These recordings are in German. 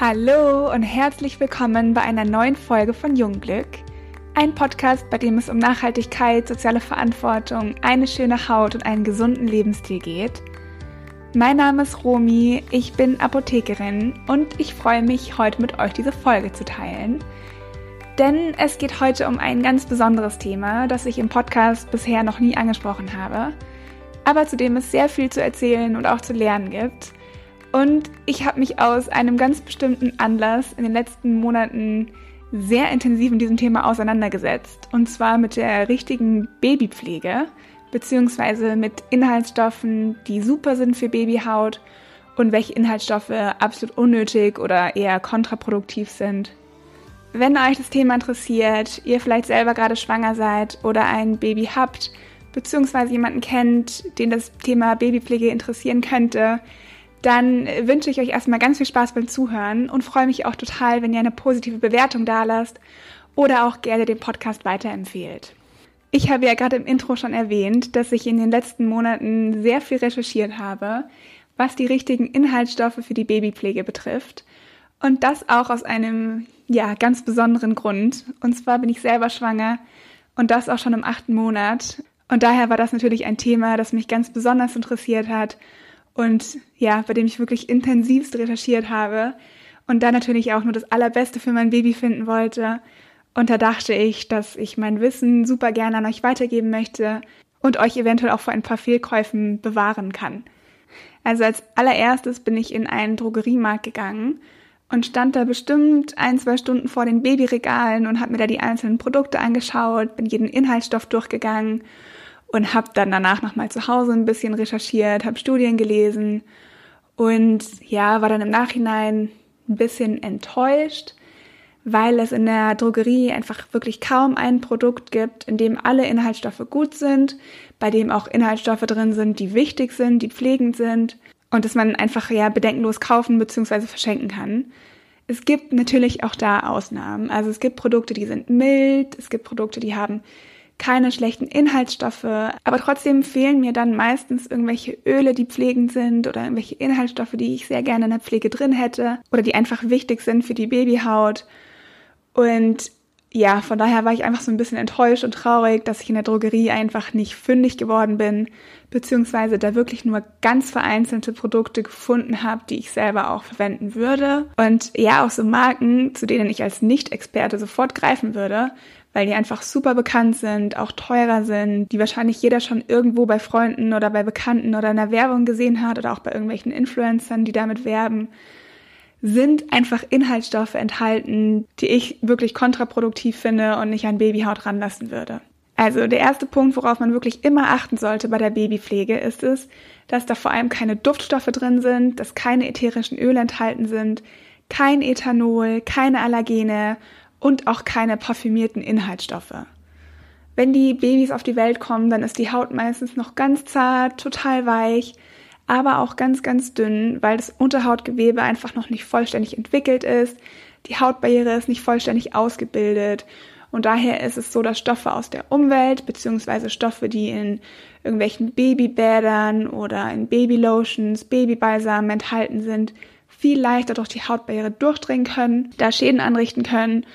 Hallo und herzlich willkommen bei einer neuen Folge von Jungglück. Ein Podcast, bei dem es um Nachhaltigkeit, soziale Verantwortung, eine schöne Haut und einen gesunden Lebensstil geht. Mein Name ist Romi, ich bin Apothekerin und ich freue mich, heute mit euch diese Folge zu teilen. Denn es geht heute um ein ganz besonderes Thema, das ich im Podcast bisher noch nie angesprochen habe, aber zu dem es sehr viel zu erzählen und auch zu lernen gibt. Und ich habe mich aus einem ganz bestimmten Anlass in den letzten Monaten sehr intensiv mit diesem Thema auseinandergesetzt. Und zwar mit der richtigen Babypflege, beziehungsweise mit Inhaltsstoffen, die super sind für Babyhaut und welche Inhaltsstoffe absolut unnötig oder eher kontraproduktiv sind. Wenn euch das Thema interessiert, ihr vielleicht selber gerade schwanger seid oder ein Baby habt, beziehungsweise jemanden kennt, den das Thema Babypflege interessieren könnte, dann wünsche ich euch erstmal ganz viel Spaß beim Zuhören und freue mich auch total, wenn ihr eine positive Bewertung dalasst oder auch gerne den Podcast weiterempfehlt. Ich habe ja gerade im Intro schon erwähnt, dass ich in den letzten Monaten sehr viel recherchiert habe, was die richtigen Inhaltsstoffe für die Babypflege betrifft. Und das auch aus einem, ja, ganz besonderen Grund. Und zwar bin ich selber schwanger und das auch schon im achten Monat. Und daher war das natürlich ein Thema, das mich ganz besonders interessiert hat und ja, bei dem ich wirklich intensivst recherchiert habe und dann natürlich auch nur das Allerbeste für mein Baby finden wollte. Und da dachte ich, dass ich mein Wissen super gerne an euch weitergeben möchte und euch eventuell auch vor ein paar Fehlkäufen bewahren kann. Also als allererstes bin ich in einen Drogeriemarkt gegangen und stand da bestimmt ein, zwei Stunden vor den Babyregalen und habe mir da die einzelnen Produkte angeschaut, bin jeden Inhaltsstoff durchgegangen und habe dann danach nochmal zu Hause ein bisschen recherchiert, habe Studien gelesen und ja, war dann im Nachhinein ein bisschen enttäuscht, weil es in der Drogerie einfach wirklich kaum ein Produkt gibt, in dem alle Inhaltsstoffe gut sind, bei dem auch Inhaltsstoffe drin sind, die wichtig sind, die pflegend sind und dass man einfach ja bedenkenlos kaufen bzw. verschenken kann. Es gibt natürlich auch da Ausnahmen. Also es gibt Produkte, die sind mild, es gibt Produkte, die haben keine schlechten Inhaltsstoffe, aber trotzdem fehlen mir dann meistens irgendwelche Öle, die pflegend sind oder irgendwelche Inhaltsstoffe, die ich sehr gerne in der Pflege drin hätte oder die einfach wichtig sind für die Babyhaut. Und ja, von daher war ich einfach so ein bisschen enttäuscht und traurig, dass ich in der Drogerie einfach nicht fündig geworden bin, beziehungsweise da wirklich nur ganz vereinzelte Produkte gefunden habe, die ich selber auch verwenden würde. Und ja, auch so Marken, zu denen ich als Nicht-Experte sofort greifen würde, weil die einfach super bekannt sind, auch teurer sind, die wahrscheinlich jeder schon irgendwo bei Freunden oder bei Bekannten oder in der Werbung gesehen hat oder auch bei irgendwelchen Influencern, die damit werben, sind einfach Inhaltsstoffe enthalten, die ich wirklich kontraproduktiv finde und nicht an Babyhaut ranlassen würde. Also der erste Punkt, worauf man wirklich immer achten sollte bei der Babypflege, ist es, dass da vor allem keine Duftstoffe drin sind, dass keine ätherischen Öle enthalten sind, kein Ethanol, keine Allergene und auch keine parfümierten Inhaltsstoffe. Wenn die Babys auf die Welt kommen, dann ist die Haut meistens noch ganz zart, total weich, aber auch ganz, ganz dünn, weil das Unterhautgewebe einfach noch nicht vollständig entwickelt ist. Die Hautbarriere ist nicht vollständig ausgebildet. Und daher ist es so, dass Stoffe aus der Umwelt, beziehungsweise Stoffe, die in irgendwelchen Babybädern oder in Babylotions, Babybalsamen enthalten sind, viel leichter durch die Hautbarriere durchdringen können, da Schäden anrichten können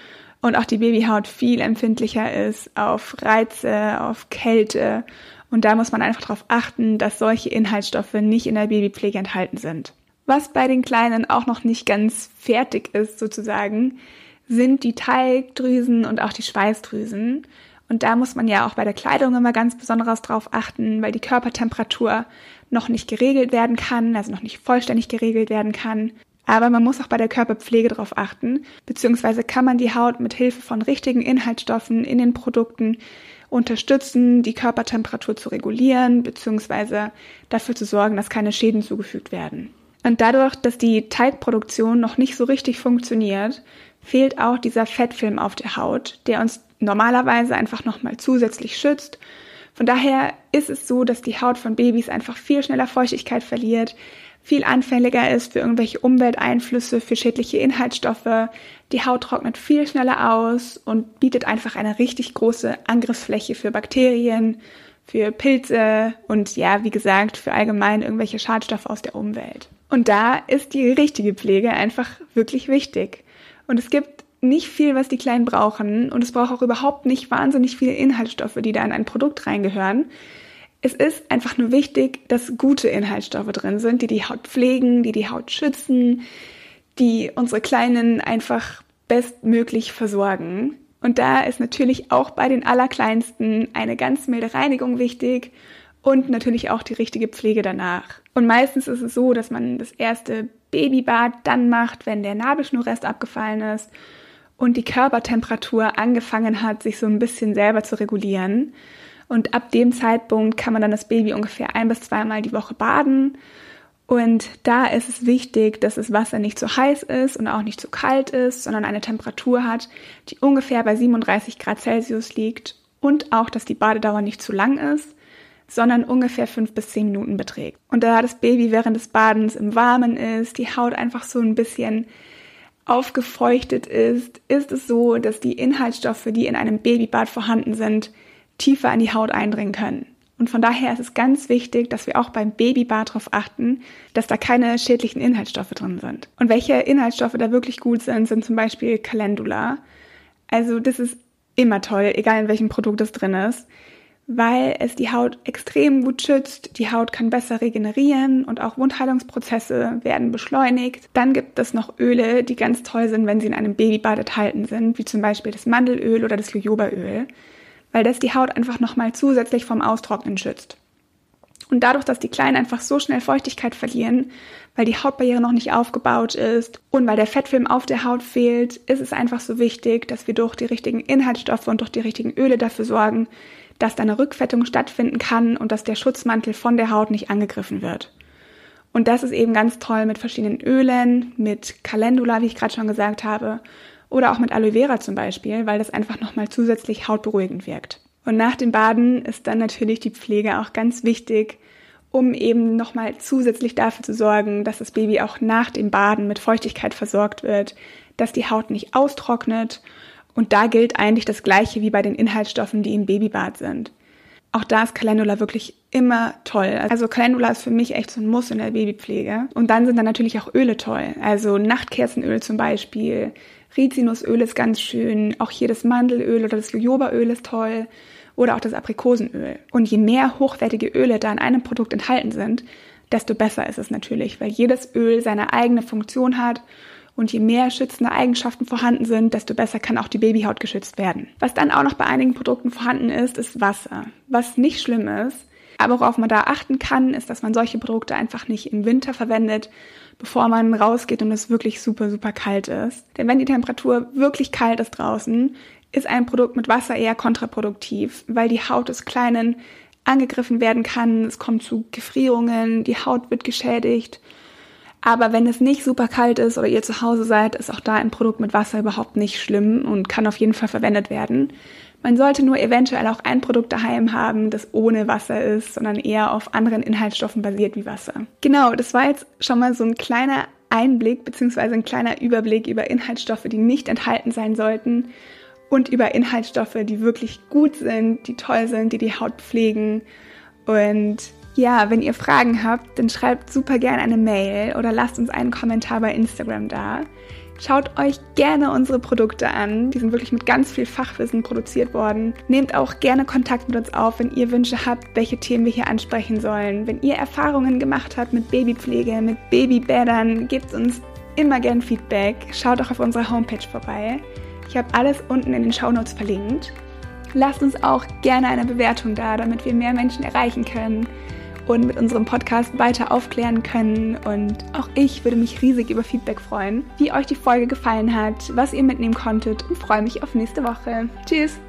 und auch die Babyhaut viel empfindlicher ist auf Reize, auf Kälte. Und da muss man einfach darauf achten, dass solche Inhaltsstoffe nicht in der Babypflege enthalten sind. Was bei den Kleinen auch noch nicht ganz fertig ist, sozusagen, sind die Teigdrüsen und auch die Schweißdrüsen. Und da muss man ja auch bei der Kleidung immer ganz besonders drauf achten, weil die Körpertemperatur noch nicht geregelt werden kann, also noch nicht vollständig geregelt werden kann. Aber man muss auch bei der Körperpflege darauf achten, beziehungsweise kann man die Haut mit Hilfe von richtigen Inhaltsstoffen in den Produkten unterstützen, die Körpertemperatur zu regulieren, beziehungsweise dafür zu sorgen, dass keine Schäden zugefügt werden. Und dadurch, dass die Teigproduktion noch nicht so richtig funktioniert, fehlt auch dieser Fettfilm auf der Haut, der uns normalerweise einfach nochmal zusätzlich schützt von daher ist es so, dass die Haut von Babys einfach viel schneller Feuchtigkeit verliert, viel anfälliger ist für irgendwelche Umwelteinflüsse, für schädliche Inhaltsstoffe. Die Haut trocknet viel schneller aus und bietet einfach eine richtig große Angriffsfläche für Bakterien, für Pilze und ja, wie gesagt, für allgemein irgendwelche Schadstoffe aus der Umwelt. Und da ist die richtige Pflege einfach wirklich wichtig. Und es gibt nicht viel, was die Kleinen brauchen und es braucht auch überhaupt nicht wahnsinnig viele Inhaltsstoffe, die da in ein Produkt reingehören. Es ist einfach nur wichtig, dass gute Inhaltsstoffe drin sind, die die Haut pflegen, die die Haut schützen, die unsere Kleinen einfach bestmöglich versorgen. Und da ist natürlich auch bei den Allerkleinsten eine ganz milde Reinigung wichtig und natürlich auch die richtige Pflege danach. Und meistens ist es so, dass man das erste Babybad dann macht, wenn der Nabelschnurrest abgefallen ist und die Körpertemperatur angefangen hat, sich so ein bisschen selber zu regulieren. Und ab dem Zeitpunkt kann man dann das Baby ungefähr ein bis zweimal die Woche baden und da ist es wichtig, dass das Wasser nicht zu heiß ist und auch nicht zu kalt ist, sondern eine Temperatur hat, die ungefähr bei 37 Grad Celsius liegt und auch, dass die Badedauer nicht zu lang ist, sondern ungefähr fünf bis zehn Minuten beträgt. Und da das Baby während des Badens im Warmen ist, die Haut einfach so ein bisschen aufgefeuchtet ist, ist es so, dass die Inhaltsstoffe, die in einem Babybad vorhanden sind, tiefer in die Haut eindringen können. Und von daher ist es ganz wichtig, dass wir auch beim Babybad darauf achten, dass da keine schädlichen Inhaltsstoffe drin sind. Und welche Inhaltsstoffe da wirklich gut sind, sind zum Beispiel Calendula. Also das ist immer toll, egal in welchem Produkt es drin ist, weil es die Haut extrem gut schützt. Die Haut kann besser regenerieren und auch Wundheilungsprozesse werden beschleunigt. Dann gibt es noch Öle, die ganz toll sind, wenn sie in einem Babybad enthalten sind, wie zum Beispiel das Mandelöl oder das Jojobaöl weil das die Haut einfach nochmal zusätzlich vom Austrocknen schützt. Und dadurch, dass die Kleinen einfach so schnell Feuchtigkeit verlieren, weil die Hautbarriere noch nicht aufgebaut ist und weil der Fettfilm auf der Haut fehlt, ist es einfach so wichtig, dass wir durch die richtigen Inhaltsstoffe und durch die richtigen Öle dafür sorgen, dass da eine Rückfettung stattfinden kann und dass der Schutzmantel von der Haut nicht angegriffen wird. Und das ist eben ganz toll mit verschiedenen Ölen, mit Calendula, wie ich gerade schon gesagt habe, oder auch mit Aloe Vera zum Beispiel, weil das einfach nochmal zusätzlich hautberuhigend wirkt. Und nach dem Baden ist dann natürlich die Pflege auch ganz wichtig, um eben nochmal zusätzlich dafür zu sorgen, dass das Baby auch nach dem Baden mit Feuchtigkeit versorgt wird, dass die Haut nicht austrocknet. Und da gilt eigentlich das Gleiche wie bei den Inhaltsstoffen, die im Babybad sind. Auch da ist Calendula wirklich immer toll. Also Calendula ist für mich echt so ein Muss in der Babypflege. Und dann sind da natürlich auch Öle toll. Also Nachtkerzenöl zum Beispiel, Rizinusöl ist ganz schön, auch hier das Mandelöl oder das Jojobaöl ist toll oder auch das Aprikosenöl. Und je mehr hochwertige Öle da in einem Produkt enthalten sind, desto besser ist es natürlich, weil jedes Öl seine eigene Funktion hat und je mehr schützende Eigenschaften vorhanden sind, desto besser kann auch die Babyhaut geschützt werden. Was dann auch noch bei einigen Produkten vorhanden ist, ist Wasser. Was nicht schlimm ist, aber worauf man da achten kann, ist, dass man solche Produkte einfach nicht im Winter verwendet, bevor man rausgeht und es wirklich super, super kalt ist. Denn wenn die Temperatur wirklich kalt ist draußen, ist ein Produkt mit Wasser eher kontraproduktiv, weil die Haut des Kleinen angegriffen werden kann, es kommt zu Gefrierungen, die Haut wird geschädigt. Aber wenn es nicht super kalt ist oder ihr zu Hause seid, ist auch da ein Produkt mit Wasser überhaupt nicht schlimm und kann auf jeden Fall verwendet werden. Man sollte nur eventuell auch ein Produkt daheim haben, das ohne Wasser ist, sondern eher auf anderen Inhaltsstoffen basiert wie Wasser. Genau, das war jetzt schon mal so ein kleiner Einblick bzw. ein kleiner Überblick über Inhaltsstoffe, die nicht enthalten sein sollten und über Inhaltsstoffe, die wirklich gut sind, die toll sind, die die Haut pflegen. Und ja, wenn ihr Fragen habt, dann schreibt super gerne eine Mail oder lasst uns einen Kommentar bei Instagram da. Schaut euch gerne unsere Produkte an. Die sind wirklich mit ganz viel Fachwissen produziert worden. Nehmt auch gerne Kontakt mit uns auf, wenn ihr Wünsche habt, welche Themen wir hier ansprechen sollen. Wenn ihr Erfahrungen gemacht habt mit Babypflege, mit Babybädern, gebt uns immer gern Feedback. Schaut auch auf unserer Homepage vorbei. Ich habe alles unten in den Shownotes verlinkt. Lasst uns auch gerne eine Bewertung da, damit wir mehr Menschen erreichen können und mit unserem Podcast weiter aufklären können. Und auch ich würde mich riesig über Feedback freuen, wie euch die Folge gefallen hat, was ihr mitnehmen konntet und freue mich auf nächste Woche. Tschüss!